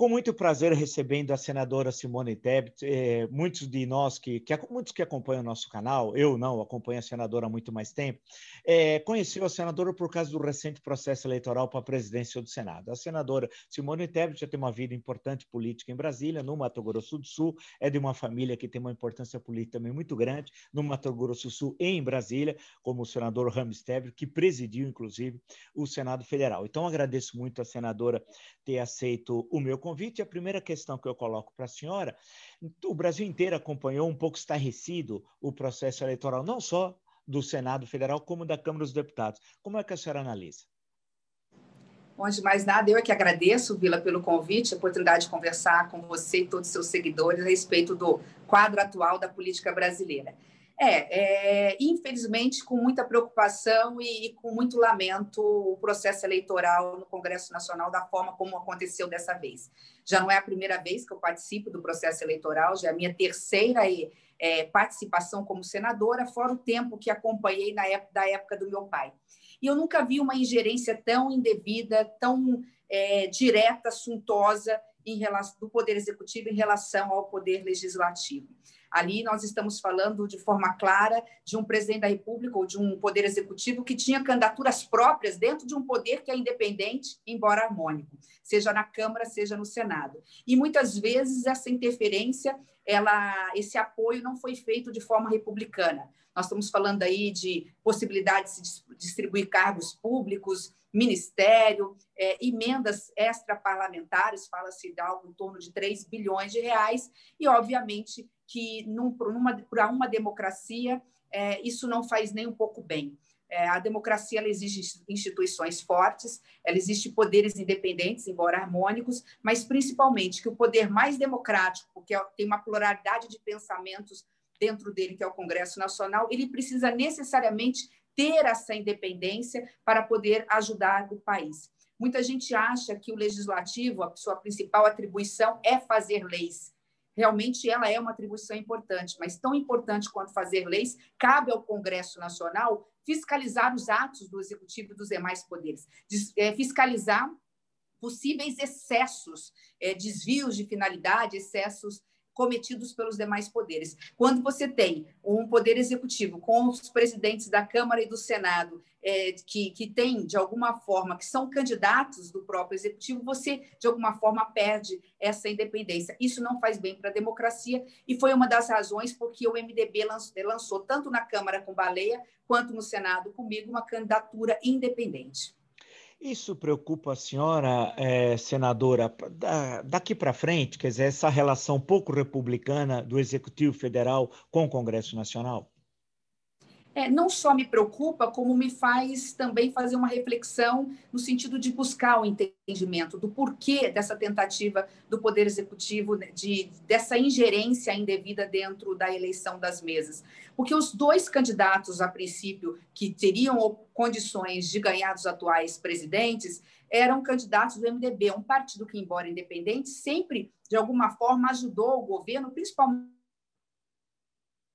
Com muito prazer recebendo a senadora Simone Tebet. É, muitos de nós que, que, muitos que acompanham o nosso canal, eu não, acompanho a senadora há muito mais tempo, é, conheceu a senadora por causa do recente processo eleitoral para a presidência do Senado. A senadora Simone Tebet já tem uma vida importante política em Brasília, no Mato Grosso do Sul, é de uma família que tem uma importância política também muito grande no Mato Grosso do Sul e em Brasília, como o senador Rames Tebet, que presidiu, inclusive, o Senado Federal. Então, agradeço muito a senadora ter aceito o meu convite convite. A primeira questão que eu coloco para a senhora: o Brasil inteiro acompanhou um pouco estarrecido o processo eleitoral, não só do Senado Federal, como da Câmara dos Deputados. Como é que a senhora analisa? Bom, de mais nada, eu é que agradeço, Vila, pelo convite, a oportunidade de conversar com você e todos os seus seguidores a respeito do quadro atual da política brasileira. É, é, infelizmente, com muita preocupação e, e, com muito lamento, o processo eleitoral no Congresso Nacional da forma como aconteceu dessa vez. Já não é a primeira vez que eu participo do processo eleitoral, já é a minha terceira é, participação como senadora, fora o tempo que acompanhei na época, da época do meu pai. E eu nunca vi uma ingerência tão indevida, tão é, direta, suntuosa em relação, do Poder Executivo em relação ao Poder Legislativo. Ali nós estamos falando de forma clara de um presidente da República ou de um poder executivo que tinha candidaturas próprias dentro de um poder que é independente, embora harmônico, seja na Câmara, seja no Senado. E muitas vezes essa interferência, ela, esse apoio não foi feito de forma republicana. Nós estamos falando aí de possibilidade de se distribuir cargos públicos, ministério, é, emendas extraparlamentares, fala-se de algo em torno de 3 bilhões de reais, e, obviamente, que num, para uma democracia é, isso não faz nem um pouco bem. É, a democracia ela exige instituições fortes, ela existe poderes independentes, embora harmônicos, mas principalmente que o poder mais democrático, porque tem uma pluralidade de pensamentos dentro dele, que é o Congresso Nacional, ele precisa necessariamente ter essa independência para poder ajudar o país. Muita gente acha que o legislativo, a sua principal atribuição é fazer leis realmente ela é uma atribuição importante, mas tão importante quanto fazer leis, cabe ao Congresso Nacional fiscalizar os atos do Executivo e dos demais poderes, é, fiscalizar possíveis excessos, é, desvios de finalidade, excessos cometidos pelos demais poderes. Quando você tem um poder executivo com os presidentes da Câmara e do Senado é, que, que tem, de alguma forma, que são candidatos do próprio executivo, você, de alguma forma, perde essa independência. Isso não faz bem para a democracia e foi uma das razões porque o MDB lançou, lançou tanto na Câmara com Baleia quanto no Senado comigo, uma candidatura independente. Isso preocupa a senhora, é, senadora, daqui para frente, quer dizer, essa relação pouco republicana do Executivo Federal com o Congresso Nacional? É, não só me preocupa, como me faz também fazer uma reflexão no sentido de buscar o entendimento do porquê dessa tentativa do Poder Executivo, né, de, dessa ingerência indevida dentro da eleição das mesas. Porque os dois candidatos, a princípio, que teriam condições de ganhar dos atuais presidentes, eram candidatos do MDB, um partido que, embora independente, sempre, de alguma forma, ajudou o governo, principalmente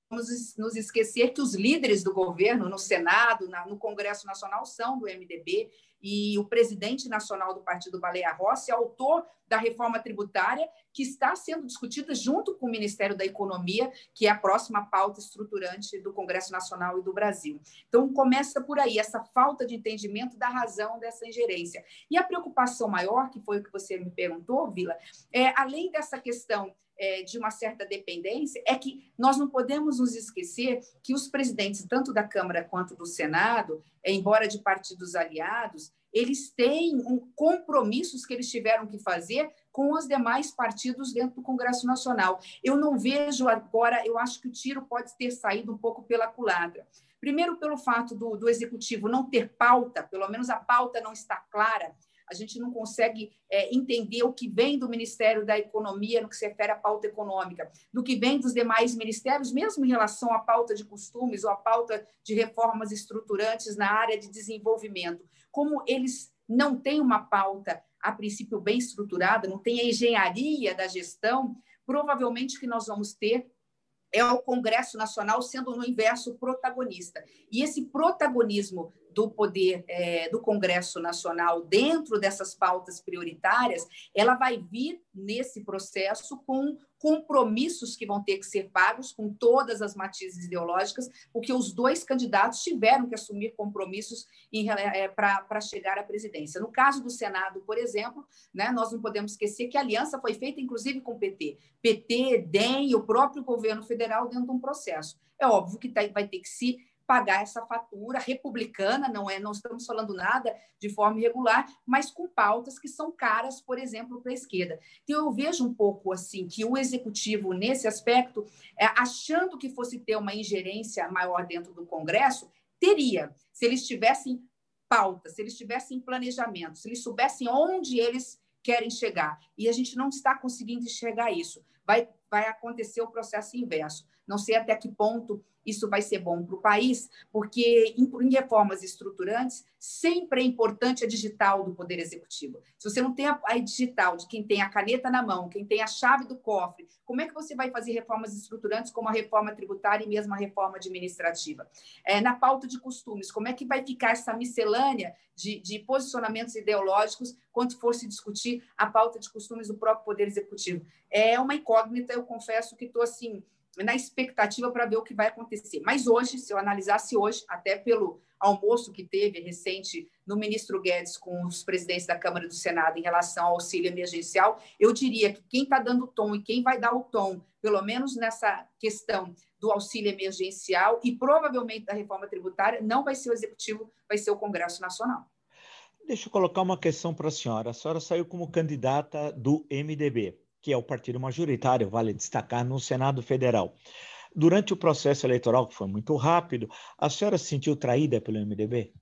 vamos nos esquecer que os líderes do governo no Senado, no Congresso Nacional, são do MDB e o presidente nacional do Partido Baleia Rossi autor da reforma tributária que está sendo discutida junto com o Ministério da Economia, que é a próxima pauta estruturante do Congresso Nacional e do Brasil. Então, começa por aí, essa falta de entendimento da razão dessa ingerência. E a preocupação maior, que foi o que você me perguntou, Vila, é, além dessa questão é, de uma certa dependência, é que nós não podemos nos esquecer que os presidentes, tanto da Câmara quanto do Senado, embora de partidos aliados, eles têm um, compromissos que eles tiveram que fazer com os demais partidos dentro do Congresso Nacional. Eu não vejo agora, eu acho que o tiro pode ter saído um pouco pela culatra. Primeiro, pelo fato do, do executivo não ter pauta, pelo menos a pauta não está clara, a gente não consegue é, entender o que vem do Ministério da Economia no que se refere à pauta econômica, do que vem dos demais ministérios, mesmo em relação à pauta de costumes ou à pauta de reformas estruturantes na área de desenvolvimento. Como eles não têm uma pauta, a princípio, bem estruturada, não tem a engenharia da gestão, provavelmente que nós vamos ter é o Congresso Nacional sendo no inverso protagonista. E esse protagonismo do poder é, do Congresso Nacional dentro dessas pautas prioritárias, ela vai vir nesse processo com compromissos que vão ter que ser pagos com todas as matizes ideológicas, porque os dois candidatos tiveram que assumir compromissos é, para chegar à presidência. No caso do Senado, por exemplo, né, nós não podemos esquecer que a aliança foi feita, inclusive, com o PT. PT, DEM e o próprio governo federal dentro de um processo. É óbvio que tá, vai ter que se pagar essa fatura republicana, não é, não estamos falando nada de forma irregular, mas com pautas que são caras, por exemplo, para a esquerda. Então eu vejo um pouco assim que o executivo nesse aspecto, é, achando que fosse ter uma ingerência maior dentro do Congresso, teria, se eles tivessem pauta, se eles tivessem planejamento, se eles soubessem onde eles querem chegar. E a gente não está conseguindo enxergar isso. Vai, vai acontecer o processo inverso. Não sei até que ponto isso vai ser bom para o país, porque em, reformas estruturantes, sempre é importante a digital do Poder Executivo. Se você não tem a, a, digital de quem tem a caneta na mão, quem tem a chave do cofre, como é que você vai fazer reformas estruturantes como a reforma tributária e mesmo a reforma administrativa? É, na pauta de costumes, como é que vai ficar essa miscelânea de, de posicionamentos ideológicos quando for se discutir a pauta de costumes do próprio Poder Executivo? É uma incógnita, eu confesso que estou assim na expectativa para ver o que vai acontecer. Mas hoje, se eu analisasse hoje, até pelo almoço que teve recente no ministro Guedes com os presidentes da Câmara e do Senado em relação ao auxílio emergencial, eu diria que quem está dando tom e quem vai dar o tom, pelo menos nessa questão do auxílio emergencial e provavelmente da reforma tributária, não vai ser o Executivo, vai ser o Congresso Nacional. Deixa eu colocar uma questão para a senhora. A senhora saiu como candidata do MDB que é o partido majoritário, vale destacar, no Senado Federal. Durante o processo eleitoral, que foi muito rápido, a senhora se sentiu traída pelo MDB?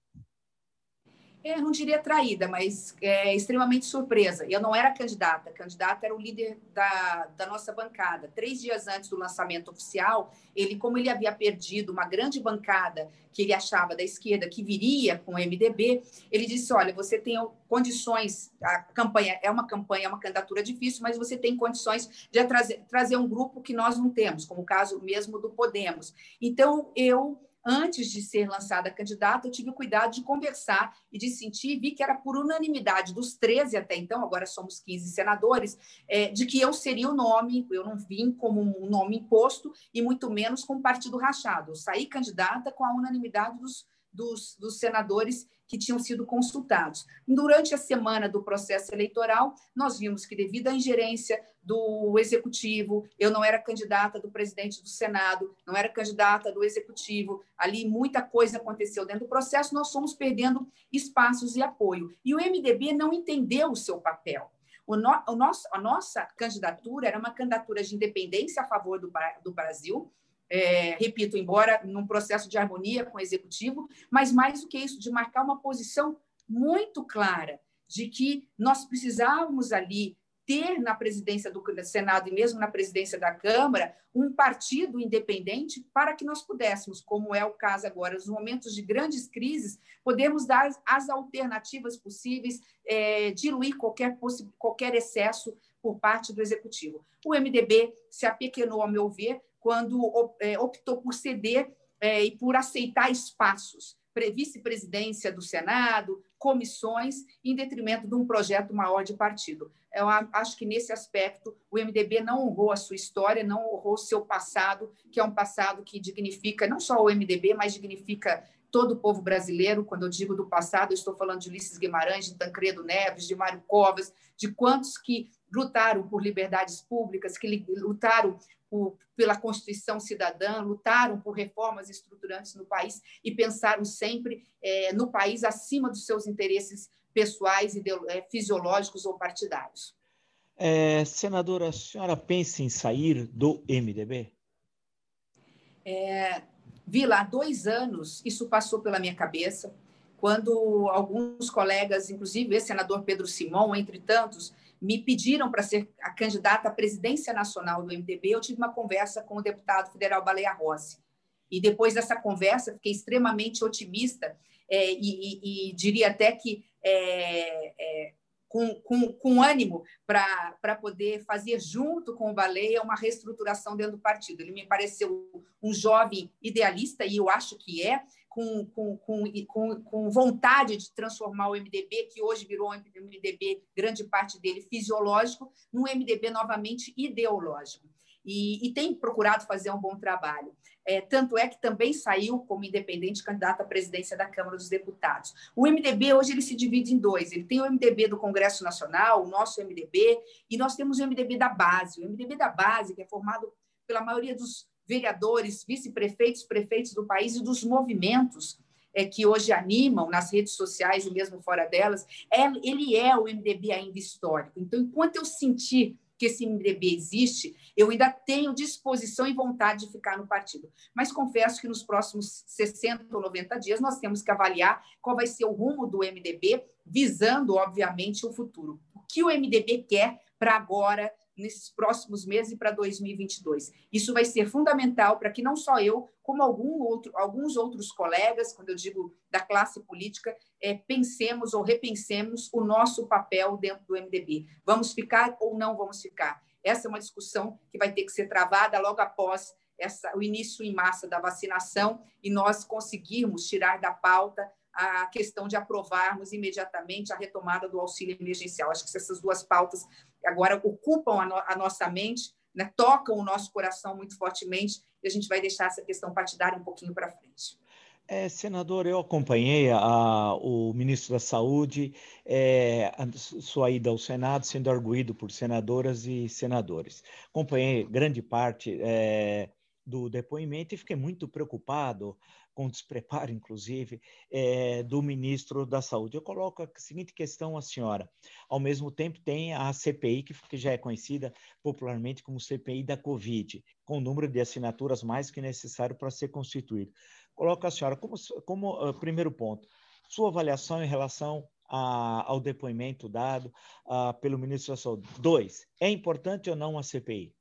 Eu não diria traída, mas é, extremamente surpresa. Eu não era candidata, candidata era o líder da, da nossa bancada. Três dias antes do lançamento oficial, ele, como ele havia perdido uma grande bancada que ele achava da esquerda que viria com o MDB, ele disse: Olha, você tem condições, a campanha é uma campanha, é uma candidatura difícil, mas você tem condições de trazer, trazer um grupo que nós não temos, como o caso mesmo do Podemos. Então, eu antes de ser lançada candidata, eu tive o cuidado de conversar e de sentir, vi que era por unanimidade dos 13 até então, agora somos 15 senadores, é, de que eu seria o nome, eu não vim como um nome imposto e muito menos com partido rachado. Eu saí candidata com a unanimidade dos, dos, dos senadores que tinham sido consultados. Durante a semana do processo eleitoral, nós vimos que, devido à ingerência do executivo, eu não era candidata do presidente do Senado, não era candidata do executivo, ali muita coisa aconteceu dentro do processo, nós fomos perdendo espaços e apoio. E o MDB não entendeu o seu papel. O no, o nosso, a nossa candidatura era uma candidatura de independência a favor do, do Brasil, é, repito, embora num processo de harmonia com o executivo, mas mais do que isso, de marcar uma posição muito clara de que nós precisávamos ali ter na presidência do Senado e mesmo na presidência da Câmara um partido independente para que nós pudéssemos, como é o caso agora, nos momentos de grandes crises, podemos dar as alternativas possíveis, é, diluir qualquer, qualquer excesso por parte do Executivo. O MDB se apequenou, ao meu ver, quando é, optou por ceder é, e por aceitar espaços, vice-presidência do Senado, comissões, em detrimento de um projeto maior de partido. Eu acho que, nesse aspecto, o MDB não honrou a sua história, não honrou o seu passado, que é um passado que dignifica não só o MDB, mas dignifica todo o povo brasileiro. Quando eu digo do passado, eu estou falando de Ulisses Guimarães, de Tancredo Neves, de Mário Covas, de quantos que lutaram por liberdades públicas, que lutaram por, pela Constituição Cidadã, lutaram por reformas estruturantes no país e pensaram sempre é, no país acima dos seus interesses pessoais, é, fisiológicos ou partidários. É, senadora, a senhora pensa em sair do MDB? É, vi lá dois anos, isso passou pela minha cabeça, quando alguns colegas, inclusive o senador Pedro Simão, entre tantos, me pediram para ser a candidata à presidência nacional do MDB, eu tive uma conversa com o deputado federal Baleia Rossi. E depois dessa conversa, fiquei extremamente otimista é, e, e, e, diria até que é, é, com, com, com, ânimo para poder fazer junto com o Baleia uma reestruturação dentro do partido. Ele me pareceu um jovem idealista, e eu acho que é, com, com, com, com, vontade de transformar o MDB, que hoje virou um MDB, grande parte dele fisiológico, num MDB novamente ideológico. E, e tem procurado fazer um bom trabalho. É, tanto é que também saiu como independente candidato à presidência da Câmara dos Deputados. O MDB hoje ele se divide em dois. Ele tem o MDB do Congresso Nacional, o nosso MDB, e nós temos o MDB da base. O MDB da base, que é formado pela maioria dos vereadores, vice-prefeitos, prefeitos do país e dos movimentos é, que hoje animam nas redes sociais e mesmo fora delas, é, ele é o MDB ainda histórico. Então, enquanto eu sentir que esse MDB existe, eu ainda tenho disposição e vontade de ficar no partido. Mas confesso que nos próximos 60 ou 90 dias nós temos que avaliar qual vai ser o rumo do MDB, visando, obviamente, o futuro. O que o MDB quer para agora, nesses próximos meses e para 2022. Isso vai ser fundamental para que não só eu, como algum outro, alguns outros colegas, quando eu digo da classe política, é, pensemos ou repensemos o nosso papel dentro do MDB. Vamos ficar ou não vamos ficar? Essa é uma discussão que vai ter que ser travada logo após essa, o início em massa da vacinação e nós conseguirmos tirar da pauta a questão de aprovarmos imediatamente a retomada do auxílio emergencial. Acho que essas duas pautas agora ocupam a, no, a nossa mente, né, tocam o nosso coração muito fortemente, e a gente vai deixar essa questão partidária um pouquinho para frente. É, senador, eu acompanhei a, o ministro da Saúde, é, sua ida ao Senado, sendo arguído por senadoras e senadores. Acompanhei grande parte é, do depoimento e fiquei muito preocupado com despreparo, inclusive, é, do ministro da Saúde. Eu coloco a seguinte questão à senhora. Ao mesmo tempo, tem a CPI, que já é conhecida popularmente como CPI da Covid, com o número de assinaturas mais que necessário para ser constituído. Coloco a senhora como, como uh, primeiro ponto, sua avaliação em relação a, ao depoimento dado uh, pelo ministro da Saúde. Dois, é importante ou não a CPI?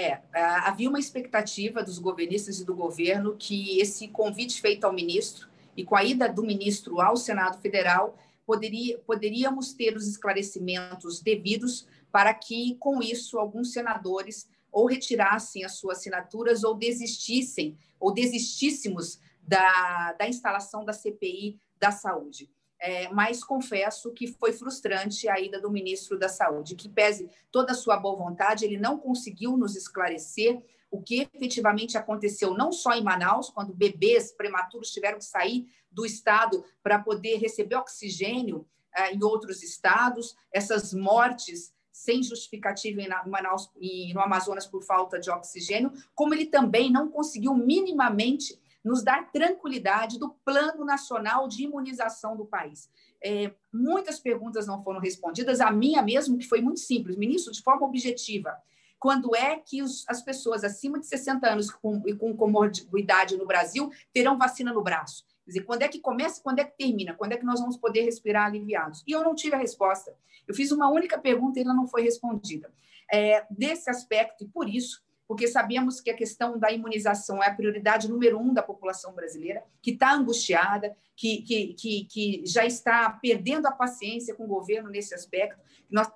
É, havia uma expectativa dos governistas e do governo que esse convite feito ao ministro e com a ida do ministro ao Senado Federal poderia, poderíamos ter os esclarecimentos devidos para que, com isso, alguns senadores ou retirassem as suas assinaturas ou desistissem, ou desistíssemos da, da instalação da CPI da saúde é, mas confesso que foi frustrante a ida do ministro da Saúde, que pese toda a sua boa vontade, ele não conseguiu nos esclarecer o que efetivamente aconteceu, não só em Manaus, quando bebês prematuros tiveram que sair do estado para poder receber oxigênio é, em outros estados, essas mortes sem justificativa em Manaus e no Amazonas por falta de oxigênio, como ele também não conseguiu minimamente nos dar tranquilidade do Plano Nacional de Imunização do país. É, muitas perguntas não foram respondidas, a minha mesmo, que foi muito simples. Ministro, de forma objetiva, quando é que os, as pessoas acima de 60 anos com, e com comorbidade no Brasil terão vacina no braço? Quer dizer, quando é que começa, quando é que termina, quando é que nós vamos poder respirar aliviados? E eu não tive a resposta. Eu fiz uma única pergunta e ela não foi respondida. É, desse aspecto, e por isso porque sabemos que a questão da imunização é a prioridade número um da população brasileira, que está angustiada, que, que, que, que, já está perdendo a paciência com o governo nesse aspecto,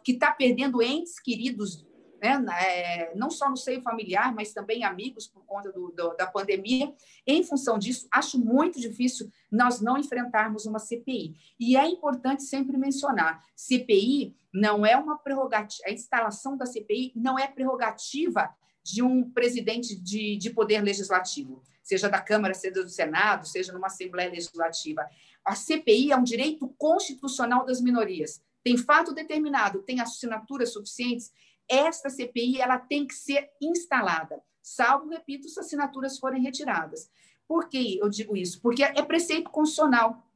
que está perdendo entes queridos, né, é, não só no seio familiar, mas também amigos por conta do, do, da pandemia. Em função disso, acho muito difícil nós não enfrentarmos uma CPI. E é importante sempre mencionar: CPI não é uma prerrogativa, a instalação da CPI não é prerrogativa de um presidente de, de poder legislativo, seja da Câmara, seja do Senado, seja numa Assembleia Legislativa. A CPI é um direito constitucional das minorias. Tem fato determinado, tem assinaturas suficientes. Esta CPI ela tem que ser instalada, salvo, repito, se as assinaturas forem retiradas. Por que eu digo isso? Porque é preceito constitucional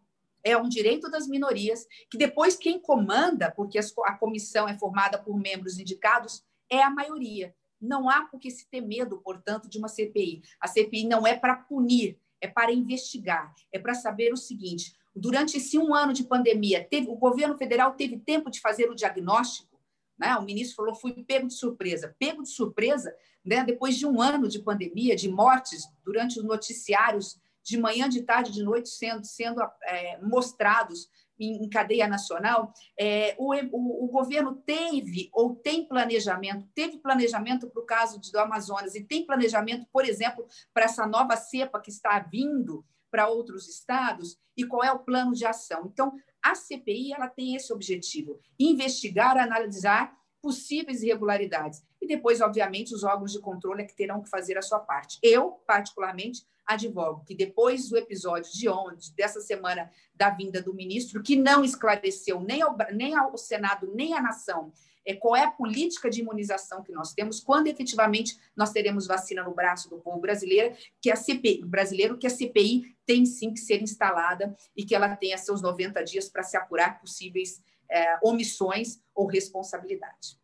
é um direito das minorias, que depois quem comanda, porque a comissão é formada por membros indicados, é a maioria. Não há por que se ter medo, portanto, de uma CPI. A CPI não é para punir, é para investigar, é para saber o seguinte: durante esse um ano de pandemia, teve, o governo federal teve tempo de fazer o diagnóstico. Né? O ministro falou: fui pego de surpresa. Pego de surpresa, né? depois de um ano de pandemia, de mortes, durante os noticiários, de manhã, de tarde, de noite, sendo, sendo é, mostrados em, cadeia nacional, é, o, o, o, governo teve ou tem planejamento, teve planejamento para o caso do Amazonas e tem planejamento, por exemplo, para essa nova cepa que está vindo para outros estados e qual é o plano de ação. Então, a CPI ela tem esse objetivo: investigar, analisar possíveis irregularidades. E depois, obviamente, os órgãos de controle é que terão que fazer a sua parte. Eu, particularmente, advogo que depois do episódio de ontem, dessa semana da vinda do ministro, que não esclareceu nem ao, nem ao Senado, nem à nação, é, qual é a política de imunização que nós temos, quando efetivamente nós teremos vacina no braço do povo brasileiro, que a CPI, brasileiro, que a CPI tem sim que ser instalada e que ela tenha seus 90 dias para se apurar possíveis é, omissões ou responsabilidade.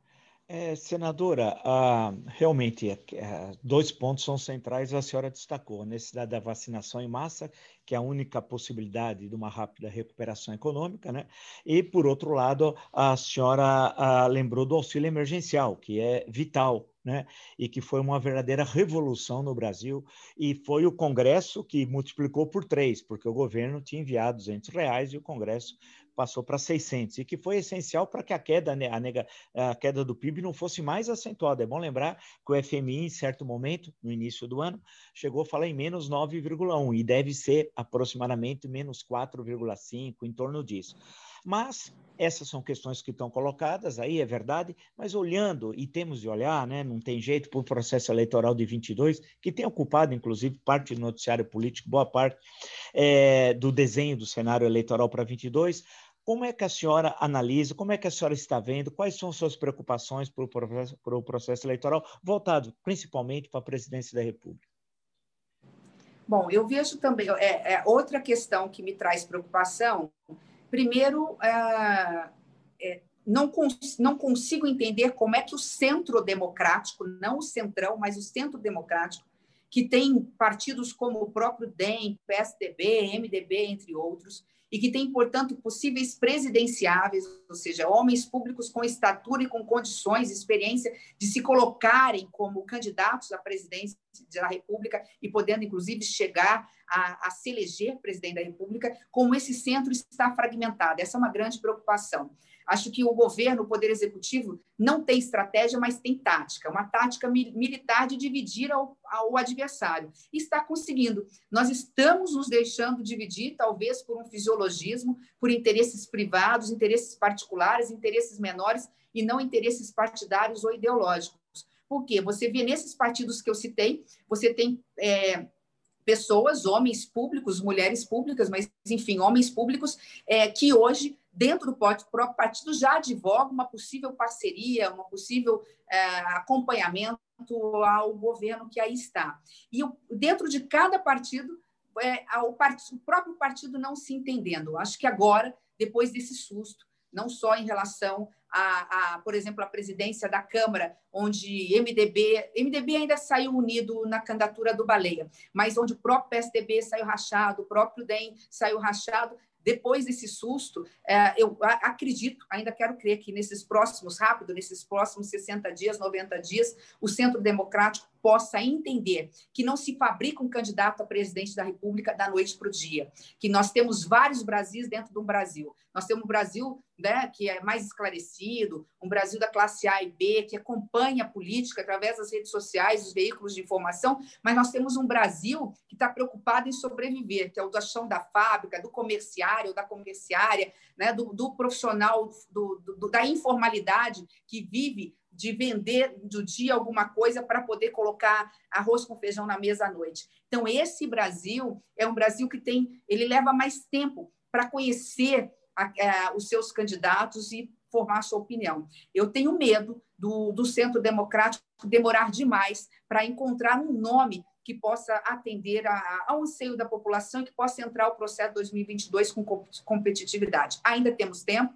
É, senadora, ah, realmente, é, é, dois pontos são centrais, a senhora destacou, a necessidade da vacinação em massa, que é a única possibilidade de uma rápida recuperação econômica, né? E, por outro lado, a senhora ah, lembrou do auxílio emergencial, que é vital né? e que foi uma verdadeira revolução no Brasil, e foi o Congresso que multiplicou por três, porque o governo tinha enviado 200 reais e o Congresso passou para 600, e que foi essencial para que a queda, né, a, nega, a queda do PIB não fosse mais acentuada. É bom lembrar que o FMI, em certo momento, no início do ano, chegou a falar em menos 9,1, e deve ser aproximadamente menos 4,5, em torno disso. Mas essas são questões que estão colocadas aí, é verdade, mas olhando, e temos de olhar, né, não tem jeito, para o processo eleitoral de 22, que tem ocupado, inclusive, parte do noticiário político, boa parte é, do desenho do cenário eleitoral para 22, como é que a senhora analisa, como é que a senhora está vendo, quais são suas preocupações para o processo, para o processo eleitoral, voltado principalmente para a presidência da República? Bom, eu vejo também, é, é outra questão que me traz preocupação, Primeiro, é, é, não, cons não consigo entender como é que o centro democrático, não o centrão, mas o centro democrático, que tem partidos como o próprio DEM, PSDB, MDB, entre outros, e que tem, portanto, possíveis presidenciáveis, ou seja, homens públicos com estatura e com condições, experiência de se colocarem como candidatos à presidência da República e podendo, inclusive, chegar a, a se eleger presidente da República, como esse centro está fragmentado. Essa é uma grande preocupação. Acho que o governo, o poder executivo, não tem estratégia, mas tem tática, uma tática militar de dividir ao, ao adversário. E está conseguindo. Nós estamos nos deixando dividir, talvez por um fisiologismo, por interesses privados, interesses particulares, interesses menores e não interesses partidários ou ideológicos. Por quê? Você vê nesses partidos que eu citei, você tem. É, pessoas, homens públicos, mulheres públicas, mas, enfim, homens públicos, é, que hoje dentro do próprio partido, já advoga uma possível parceria, um possível é, acompanhamento ao governo que aí está. E dentro de cada partido, é, o, partido, o próprio partido não se entendendo. Acho que agora, depois desse susto, não só em relação a, a, por exemplo, a presidência da Câmara, onde MDB, MDB ainda saiu unido na candidatura do Baleia, mas onde o próprio PSDB saiu rachado, o próprio DEM saiu rachado, depois desse susto, é, eu acredito, ainda quero crer que nesses próximos, rápido, nesses próximos 60 dias, 90 dias, o Centro Democrático possa entender que não se fabrica um candidato a presidente da República da noite para o dia, que nós temos vários Brasis dentro do Brasil. Nós temos um Brasil né, que é mais esclarecido, um Brasil da classe A e B, que acompanha a política através das redes sociais, dos veículos de informação, mas nós temos um Brasil que está preocupado em sobreviver, que é o da chão da fábrica, do comerciário, da comerciária, né, do, do profissional do, do, da informalidade que vive de vender do dia alguma coisa para poder colocar arroz com feijão na mesa à noite. Então, esse Brasil é um Brasil que tem, ele leva mais tempo para conhecer a, a, os seus candidatos e formar sua opinião. Eu tenho medo do, do Centro Democrático demorar demais para encontrar um nome que possa atender a, ao anseio da população e que possa entrar o processo 2022 com competitividade. Ainda temos tempo,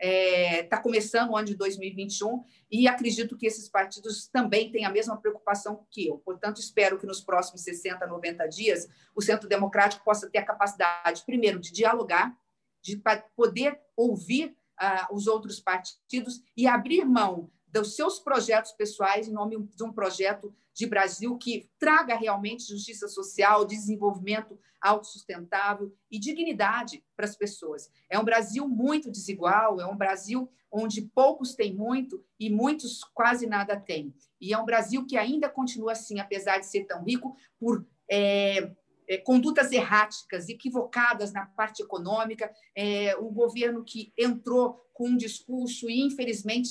está é, tá começando o ano de 2021 e acredito que esses partidos também têm a mesma preocupação que eu. Portanto, espero que nos próximos 60, 90 dias o Centro Democrático possa ter a capacidade, primeiro, de dialogar, de poder ouvir uh, os outros partidos e abrir mão dos seus projetos pessoais em nome de um projeto de Brasil que traga realmente justiça social, desenvolvimento autossustentável e dignidade para as pessoas. É um Brasil muito desigual, é um Brasil onde poucos têm muito e muitos quase nada têm. E é um Brasil que ainda continua assim, apesar de ser tão rico, por é, é, condutas erráticas, equivocadas na parte econômica, é, um governo que entrou com um discurso e, infelizmente,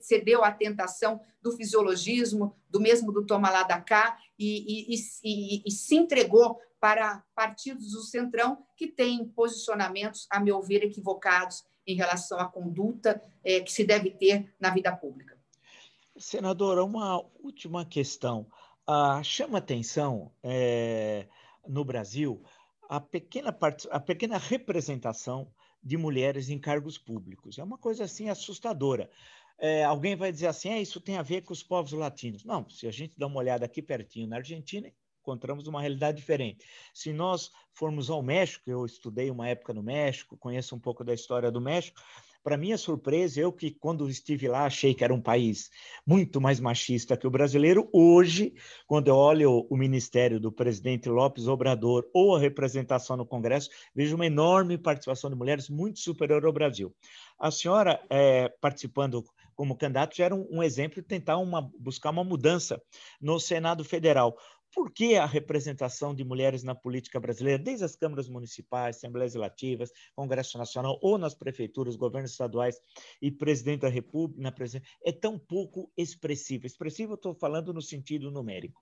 cedeu à tentação do fisiologismo, do mesmo do toma lá da cá, e, e, e, e se entregou para partidos do Centrão que têm posicionamentos, a meu ver, equivocados em relação à conduta é, que se deve ter na vida pública. Senadora, uma última questão. Ah, chama atenção é, no Brasil a pequena, part... a pequena representação de mulheres em cargos públicos. É uma coisa assim assustadora. É, alguém vai dizer assim, é, isso tem a ver com os povos latinos. Não, se a gente dá uma olhada aqui pertinho na Argentina, encontramos uma realidade diferente. Se nós formos ao México, eu estudei uma época no México, conheço um pouco da história do México, para minha surpresa, eu que quando estive lá achei que era um país muito mais machista que o brasileiro, hoje, quando eu olho o ministério do presidente Lopes Obrador ou a representação no Congresso, vejo uma enorme participação de mulheres muito superior ao Brasil. A senhora, é, participando como candidato, já era um, um exemplo de tentar uma, buscar uma mudança no Senado Federal por que a representação de mulheres na política brasileira, desde as câmaras municipais, assembleias legislativas, Congresso Nacional ou nas prefeituras, governos estaduais e presidente da República, na é tão pouco expressiva? Expressiva, estou falando no sentido numérico.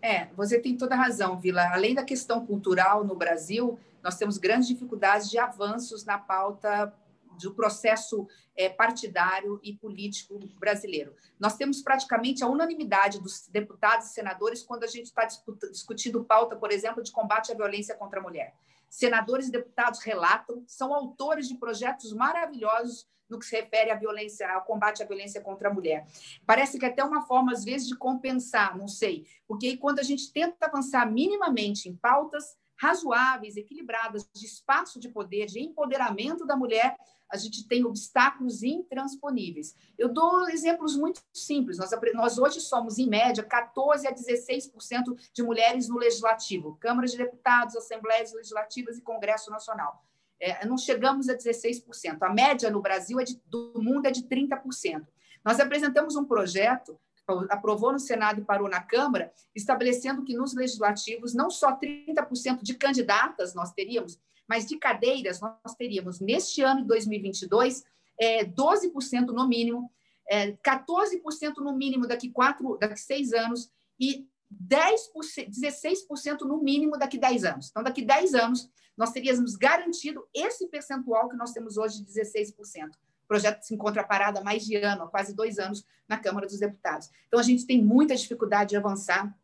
É, você tem toda a razão, Vila. Além da questão cultural no Brasil, nós temos grandes dificuldades de avanços na pauta do processo é, partidário e político brasileiro. Nós temos praticamente a unanimidade dos deputados e senadores quando a gente está discutindo pauta, por exemplo, de combate à violência contra a mulher. Senadores e deputados relatam, são autores de projetos maravilhosos no que se refere à violência, ao combate à violência contra a mulher. Parece que é até uma forma, às vezes, de compensar, não sei, porque quando a gente tenta avançar minimamente em pautas razoáveis, equilibradas, de espaço de poder, de empoderamento da mulher, a gente tem obstáculos intransponíveis. Eu dou exemplos muito simples. Nós, nós hoje somos, em média, 14% a 16% de mulheres no legislativo, Câmara de Deputados, Assembleias Legislativas e Congresso Nacional. É, não chegamos a 16%. A média no Brasil é de, do mundo é de 30%. Nós apresentamos um projeto aprovou no Senado e parou na Câmara, estabelecendo que nos legislativos não só 30% de candidatas nós teríamos, mas de cadeiras nós teríamos neste ano de 2022 é, 12% no mínimo, é, 14% no mínimo daqui quatro, daqui seis anos e 10%, 16% no mínimo daqui 10 anos. Então, daqui 10 anos, nós teríamos garantido esse percentual que nós temos hoje de 16%. O projeto se encontra parado há mais de ano, há quase dois anos, na Câmara dos Deputados. Então, a gente tem muita dificuldade de avançar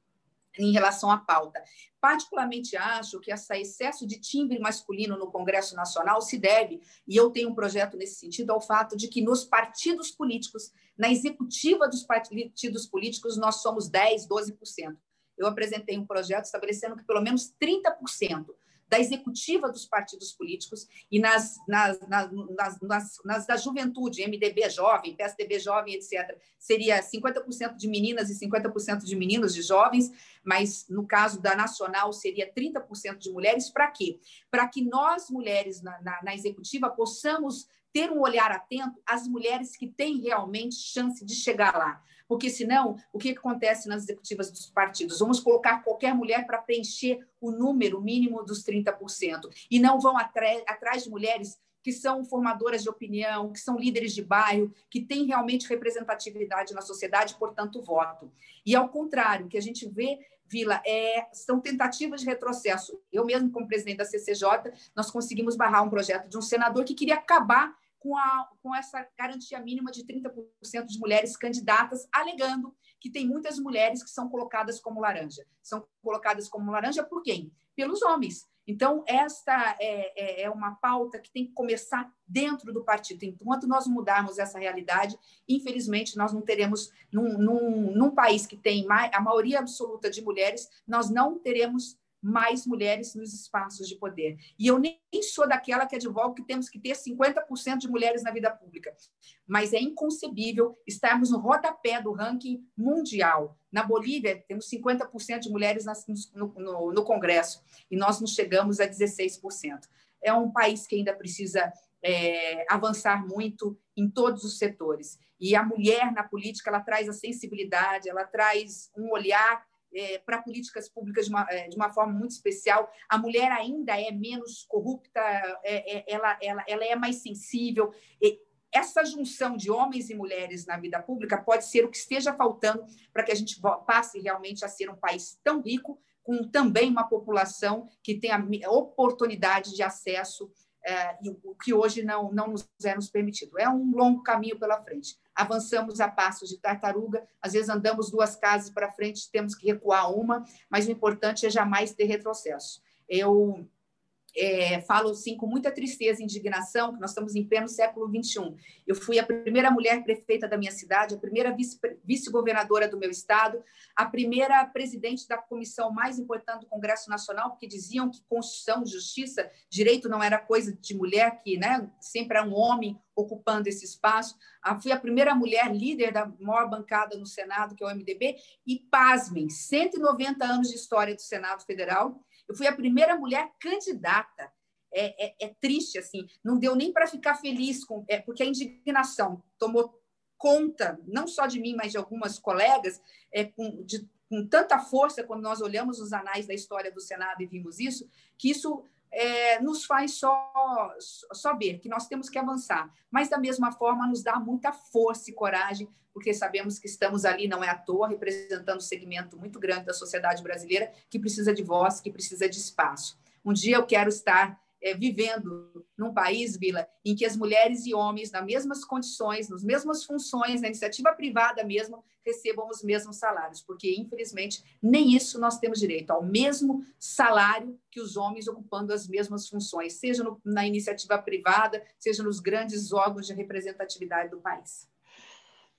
em relação à pauta. Particularmente acho que esse excesso de timbre masculino no Congresso Nacional se deve, e eu tenho um projeto nesse sentido, ao fato de que nos partidos políticos, na executiva dos partidos políticos, nós somos 10%, 12%. Eu apresentei um projeto estabelecendo que pelo menos 30% da executiva dos partidos políticos e nas, nas, nas, nas, nas da juventude, MDB jovem, PSDB jovem, etc., seria 50% de meninas e 50% de meninos, de jovens, mas no caso da nacional seria 30% de mulheres. Para quê? Para que nós, mulheres na, na, na executiva, possamos ter um olhar atento às mulheres que têm realmente chance de chegar lá. Porque, senão, o que acontece nas executivas dos partidos? Vamos colocar qualquer mulher para preencher o número mínimo dos 30%, e não vão atrás de mulheres que são formadoras de opinião, que são líderes de bairro, que têm realmente representatividade na sociedade, portanto, voto. E, ao contrário, o que a gente vê Vila, é, são tentativas de retrocesso. Eu mesmo, como presidente da CCJ, nós conseguimos barrar um projeto de um senador que queria acabar com, a, com essa garantia mínima de 30% de mulheres candidatas, alegando que tem muitas mulheres que são colocadas como laranja. São colocadas como laranja por quem? Pelos homens. Então, esta é, é, é uma pauta que tem que começar dentro do partido. Enquanto nós mudarmos essa realidade, infelizmente, nós não teremos, num, num, num país que tem a maioria absoluta de mulheres, nós não teremos mais mulheres nos espaços de poder. E eu nem sou daquela que advoga que temos que ter 50% de mulheres na vida pública, mas é inconcebível estarmos no rodapé do ranking mundial. Na Bolívia, temos 50% de mulheres no, no, no Congresso e nós não chegamos a 16%. É um país que ainda precisa é, avançar muito em todos os setores. E a mulher na política, ela traz a sensibilidade, ela traz um olhar é, para políticas públicas de uma, é, de uma, forma muito especial. A mulher ainda é menos corrupta, é, é, ela, ela, ela é mais sensível. E essa junção de homens e mulheres na vida pública pode ser o que esteja faltando para que a gente passe realmente a ser um país tão rico, com também uma população que tenha oportunidade de acesso é, o que hoje não, não nos é nos permitido. É um longo caminho pela frente. Avançamos a passos de tartaruga, às vezes andamos duas casas para frente, temos que recuar uma, mas o importante é jamais ter retrocesso. Eu é, falo assim com muita tristeza e indignação que nós estamos em pleno século XXI. Eu fui a primeira mulher prefeita da minha cidade, a primeira vice-governadora do meu estado, a primeira presidente da comissão mais importante do Congresso Nacional, porque diziam que Constituição, Justiça, direito não era coisa de mulher, que né, sempre era um homem ocupando esse espaço. Ah, fui a primeira mulher líder da maior bancada no Senado, que é o MDB, e pasmem, 190 anos de história do Senado Federal, eu fui a primeira mulher candidata. É, é, é triste, assim, não deu nem para ficar feliz, com, é, porque a indignação tomou conta, não só de mim, mas de algumas colegas, é, com, de, com tanta força, quando nós olhamos os anais da história do Senado e vimos isso, que isso é, nos faz só, ver que nós temos que avançar, mas da mesma forma nos dá muita força e coragem, porque sabemos que estamos ali, não é à toa, representando um segmento muito grande da sociedade brasileira que precisa de voz, que precisa de espaço. Um dia eu quero estar é, vivendo num país, Vila, em que as mulheres e homens, nas mesmas condições, nas mesmas funções, na iniciativa privada mesmo, recebam os mesmos salários, porque, infelizmente, nem isso nós temos direito, ao mesmo salário que os homens ocupando as mesmas funções, seja no, na iniciativa privada, seja nos grandes órgãos de representatividade do país.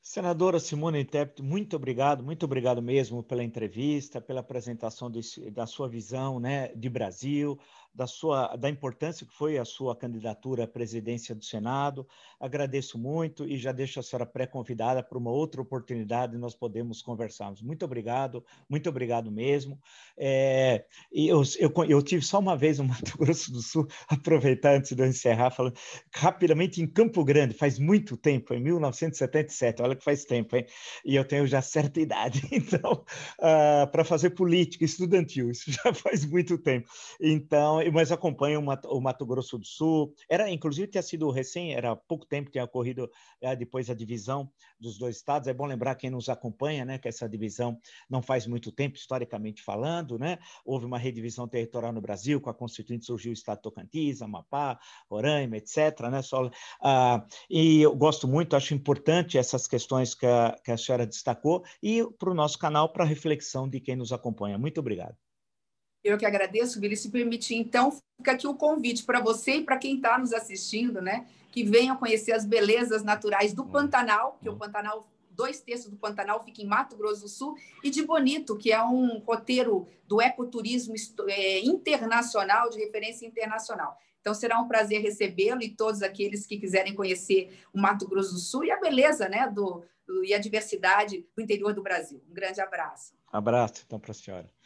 Senadora Simone Tebet, muito obrigado, muito obrigado mesmo pela entrevista, pela apresentação da sua visão né, de Brasil, da, sua, da importância que foi a sua candidatura à presidência do Senado. Agradeço muito e já deixo a senhora pré-convidada para uma outra oportunidade nós podemos conversarmos. Muito obrigado, muito obrigado mesmo. É, eu, eu, eu, tive só uma vez no Mato Grosso do Sul, aproveitar antes de eu encerrar, falando rapidamente em Campo Grande, faz muito tempo, em 1977, olha que faz tempo, hein? E eu tenho já certa idade, então, uh, para fazer política estudantil, isso já faz muito tempo. Então, mas acompanho o Mato, Grosso do Sul. Era, inclusive, tinha sido recém, era pouco tempo que tinha ocorrido é, depois a divisão dos dois estados. É bom lembrar quem nos acompanha, né, que essa divisão não faz muito tempo, historicamente falando, né? Houve uma redivisão territorial no Brasil, com a Constituinte surgiu o estado de Tocantins, Amapá, Roraima, etc. Né? Só, ah, e eu gosto muito, acho importante essas questões que a, que a senhora destacou e para o nosso canal para reflexão de quem nos acompanha. Muito obrigado. Eu que agradeço, Vili, se permitir. Então, fica aqui o convite para você e para quem está nos assistindo, né? Que venham conhecer as belezas naturais do Pantanal, que o Pantanal, dois terços do Pantanal fica em Mato Grosso do Sul, e de Bonito, que é um roteiro do ecoturismo é, internacional, de referência internacional. Então, será um prazer recebê-lo e todos aqueles que quiserem conhecer o Mato Grosso do Sul e a beleza né, do, do e a diversidade do interior do Brasil. Um grande abraço. Abraço, então, para a senhora.